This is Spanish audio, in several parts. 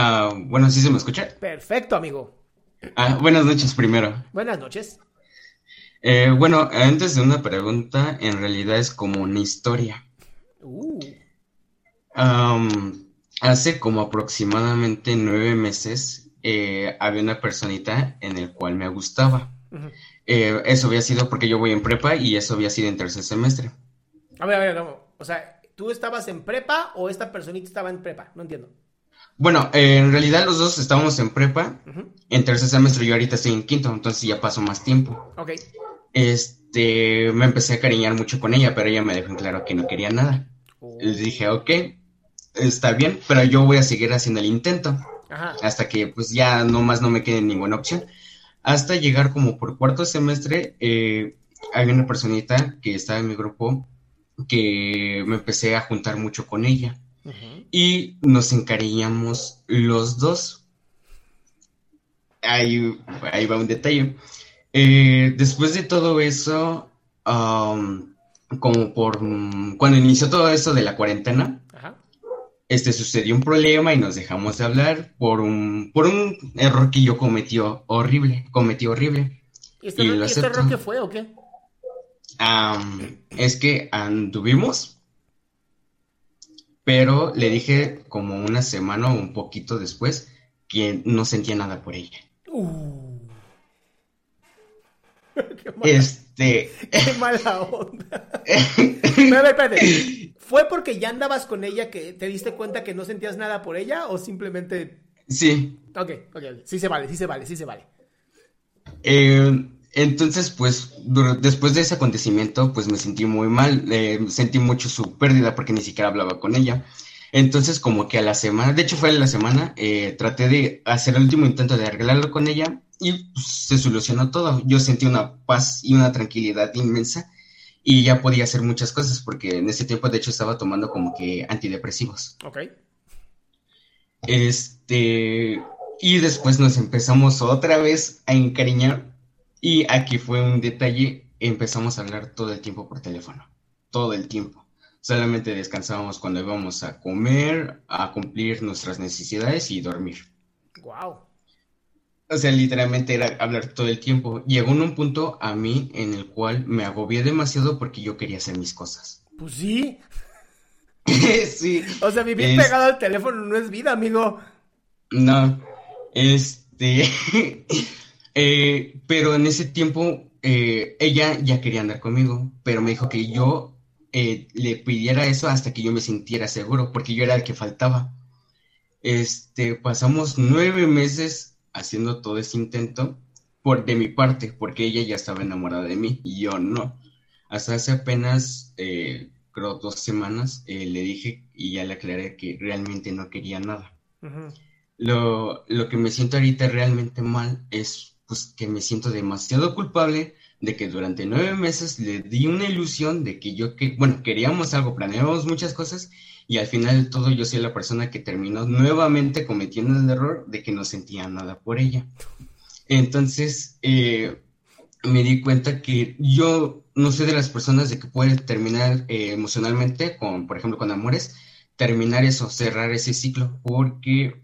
Ah, bueno, ¿sí se me escucha? Perfecto, amigo. Ah, buenas noches primero. Buenas noches. Eh, bueno, antes de una pregunta, en realidad es como una historia. Uh, hace como aproximadamente nueve meses eh, había una personita en el cual me gustaba. Eh, eso había sido porque yo voy en prepa y eso había sido en tercer semestre. A ver, a ver, no. O sea, ¿tú estabas en prepa o esta personita estaba en prepa? No entiendo. Bueno, eh, en realidad los dos estábamos en prepa. En tercer semestre yo ahorita estoy en quinto, entonces ya pasó más tiempo. Ok. Este, me empecé a cariñar mucho con ella, pero ella me dejó en claro que no quería nada. Oh. Les dije, ok, está bien, pero yo voy a seguir haciendo el intento Ajá. hasta que pues ya no más no me quede ninguna opción. Hasta llegar como por cuarto semestre, eh, había una personita que estaba en mi grupo que me empecé a juntar mucho con ella Y nos encariñamos los dos. Ahí, ahí va un detalle. Eh, después de todo eso, como por cuando inició todo esto de la cuarentena, Ajá. este sucedió un problema y nos dejamos de hablar por un, por un error que yo cometió horrible, cometí horrible. ¿Y este, Y error- este error qué fue o qué? Es que anduvimos, pero le dije como una semana o un poquito después que no sentía nada por ella. Uh. qué, mala, Este, qué mala onda. Ver, espérate. ¿Fue porque ya andabas con ella que te diste cuenta que no sentías nada por ella o simplemente... sí, Ok, ok, ok. Sí se vale, sí se vale, sí se vale. Eh, entonces, pues, después de ese acontecimiento, pues me sentí muy mal, eh, sentí mucho su pérdida porque ni siquiera hablaba con ella. Entonces, como que a la semana, de hecho fue a la semana, eh, traté de hacer el último intento de arreglarlo con ella y pues, se solucionó todo. Yo sentí una paz y una tranquilidad inmensa y ya podía hacer muchas cosas porque en ese tiempo, de hecho, estaba tomando como que antidepresivos. Ok. Este, y después nos empezamos otra vez a encariñar. Y aquí fue un detalle, empezamos a hablar todo el tiempo por teléfono, todo el tiempo. Solamente descansábamos cuando íbamos a comer, a cumplir nuestras necesidades y dormir. Wow. O sea, literalmente era hablar todo el tiempo. Llegó en un punto a mí en el cual me agobié demasiado porque yo quería hacer mis cosas. Pues sí. Sí. O sea, vivir Es- pegado al teléfono no es vida, amigo. No, este, eh, pero en ese tiempo eh, ella ya quería andar conmigo, pero me dijo que yo eh, le pidiera eso hasta que yo me sintiera seguro, porque yo era el que faltaba. Este, pasamos nueve meses haciendo todo ese intento por de mi parte, porque ella ya estaba enamorada de mí y yo no. Hasta hace apenas, eh, creo, dos semanas, eh, le dije y ya le aclaré que realmente no quería nada. Lo, lo que me siento ahorita realmente mal es pues que me siento demasiado culpable de que durante nueve meses le di una ilusión de que yo, que, bueno, queríamos algo, planeábamos muchas cosas y al final de todo yo soy la persona que terminó nuevamente cometiendo el error de que no sentía nada por ella. Entonces, eh, me di cuenta que yo no soy de las personas de que puede terminar eh, emocionalmente con, por ejemplo, con amores, terminar eso, cerrar ese ciclo, porque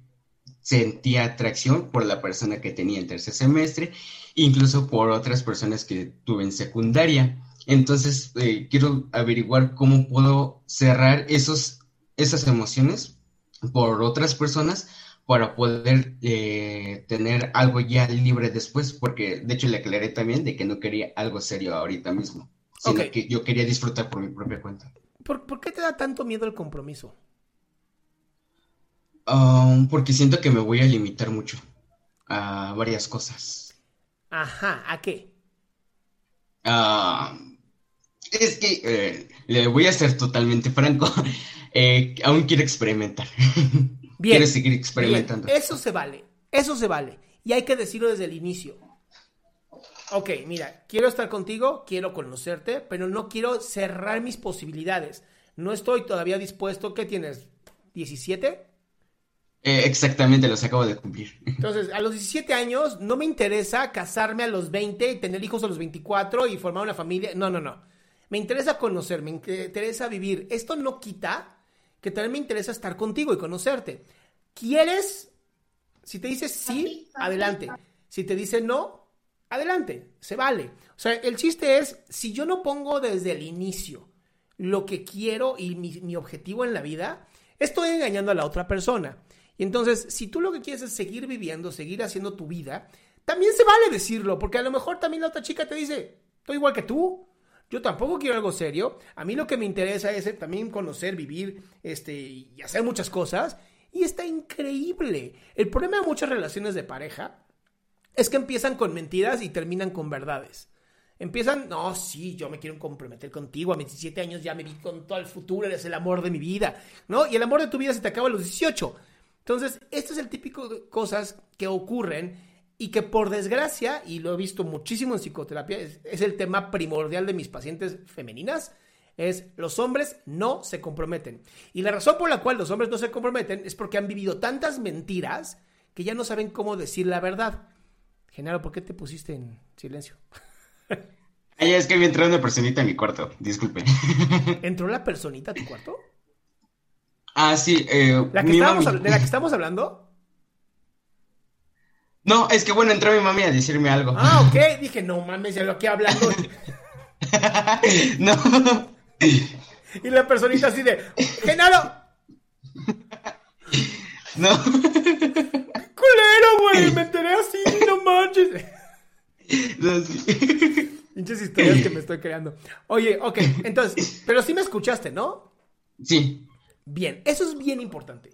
sentía atracción por la persona que tenía en tercer semestre, incluso por otras personas que tuve en secundaria. Entonces, eh, quiero averiguar cómo puedo cerrar esos, esas emociones por otras personas para poder eh, tener algo ya libre después, porque de hecho le aclaré también de que no quería algo serio ahorita mismo, sino que yo quería disfrutar por mi propia cuenta. ¿Por, ¿Por, qué te da tanto miedo el compromiso? Um, porque siento que me voy a limitar mucho a varias cosas. Ajá, ¿a qué? Uh, es que eh, le voy a ser totalmente franco, eh, aún quiero experimentar. Bien. seguir experimentando. Eso se vale, eso se vale. Y hay que decirlo desde el inicio. Ok, mira, quiero estar contigo, quiero conocerte, pero no quiero cerrar mis posibilidades. No estoy todavía dispuesto. ¿Qué tienes? ¿17? Eh, exactamente, los acabo de cumplir. Entonces, a los 17 años no me interesa casarme a los 20 y tener hijos a los 24 y formar una familia. No, no, no. Me interesa conocer, me interesa vivir. Esto no quita que también me interesa estar contigo y conocerte. ¿Quieres? Si te dice sí, adelante. Si te dice no, adelante. Se vale. O sea, el chiste es, si yo no pongo desde el inicio lo que quiero y mi, objetivo en la vida, estoy engañando a la otra persona. Y entonces, si tú lo que quieres es seguir viviendo, seguir haciendo tu vida, también se vale decirlo, porque a lo mejor también la otra chica te dice, estoy igual que tú, yo tampoco quiero algo serio. A mí lo que me interesa es eh, también conocer, vivir este, y hacer muchas cosas. Y está increíble. El problema de muchas relaciones de pareja es que empiezan con mentiras y terminan con verdades. Empiezan, no, sí, yo me quiero comprometer contigo. A mis 17 años ya me vi con todo el futuro, eres el amor de mi vida, ¿no? Y el amor de tu vida se te acaba a los 18. Entonces, esto es el típico de cosas que ocurren y que por desgracia, y lo he visto muchísimo en psicoterapia, es, el tema primordial de mis pacientes femeninas, es los hombres no se comprometen. Y la razón por la cual los hombres no se comprometen es porque han vivido tantas mentiras que ya no saben cómo decir la verdad. Genaro, ¿por qué te pusiste en silencio? Ay, es que me entró una personita en mi cuarto, disculpe. ¿Entró la personita a tu cuarto? Ah, sí. Eh, ¿La ¿De la que estamos hablando? No, es que bueno, entró mi mami a decirme algo. Ah, ok. Dije, no mames, ya lo que hablando. no. Y la personita así de, Genaro. No. Culero, güey. Me enteré así, no manches. No, sí. Pinches historias que me estoy creando. Oye, ok, entonces, pero sí me escuchaste, ¿no? Sí. Bien, eso es bien importante.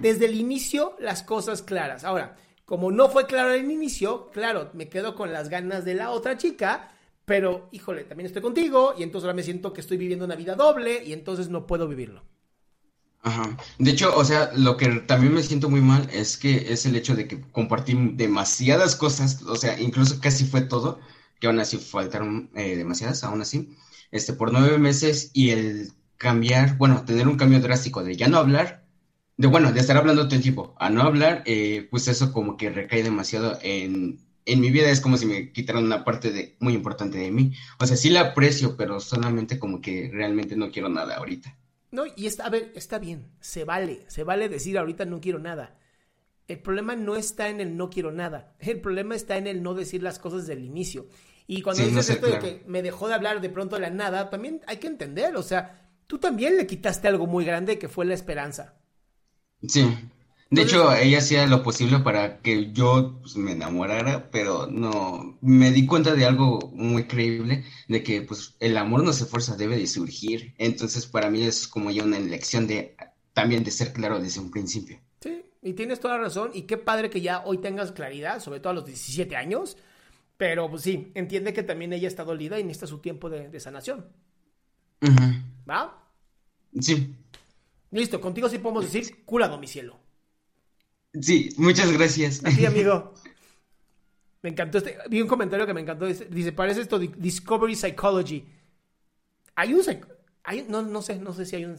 Desde el inicio, las cosas claras. Ahora, como no fue claro al inicio, claro, me quedo con las ganas de la otra chica, pero híjole, también estoy contigo y entonces ahora me siento que estoy viviendo una vida doble y entonces no puedo vivirlo. Ajá. De hecho, o sea, lo que también me siento muy mal es que es el hecho de que compartí demasiadas cosas, o sea, incluso casi fue todo, que aún así faltaron eh, demasiadas, aún así, este, por nueve meses y el cambiar, bueno, tener un cambio drástico de ya no hablar de bueno, de estar hablando todo el tiempo a no hablar, eh, pues eso como que recae demasiado en, en mi vida, es como si me quitaran una parte de, muy importante de mí. O sea, sí la aprecio, pero solamente como que realmente no quiero nada ahorita. No, y está, a ver, está bien, se vale, se vale decir ahorita no quiero nada. El problema no está en el no quiero nada, el problema está en el no decir las cosas del inicio. Y cuando dices esto de que me dejó de hablar de pronto de la nada, también hay que entender, o sea, tú también le quitaste algo muy grande que fue la esperanza. Sí. De hecho, ella hacía lo posible para que yo pues, me enamorara, pero no, me di cuenta de algo muy creíble, de que pues el amor no se fuerza, debe de surgir. Entonces, para mí es como ya una elección de también de ser claro desde un principio. Sí, y tienes toda la razón, y qué padre que ya hoy tengas claridad, sobre todo a los 17 años, pero pues sí, entiende que también ella está dolida y necesita su tiempo de, sanación. ¿Va? Sí. Listo, contigo sí podemos decir, curado mi cielo. Sí, muchas gracias. A ti, amigo. Me encantó este. Vi un comentario que me encantó. Dice, parece esto Discovery Psychology. Hay un. Hay, no, no, sé, no sé si hay un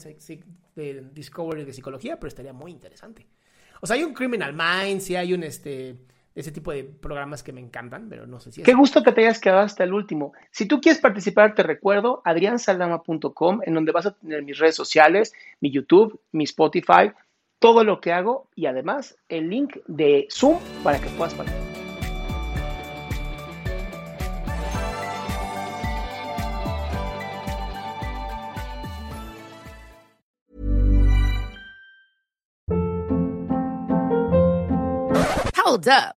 de Discovery de psicología, pero estaría muy interesante. O sea, hay un Criminal Minds, sí hay un este ese tipo de programas que me encantan, pero no sé si Qué gusto que te hayas quedado hasta el último. Si tú quieres participar, te recuerdo adriansaldama.com, en donde vas a tener mis redes sociales, mi YouTube, mi Spotify, todo lo que hago y además el link de Zoom para que puedas participar. Hold up.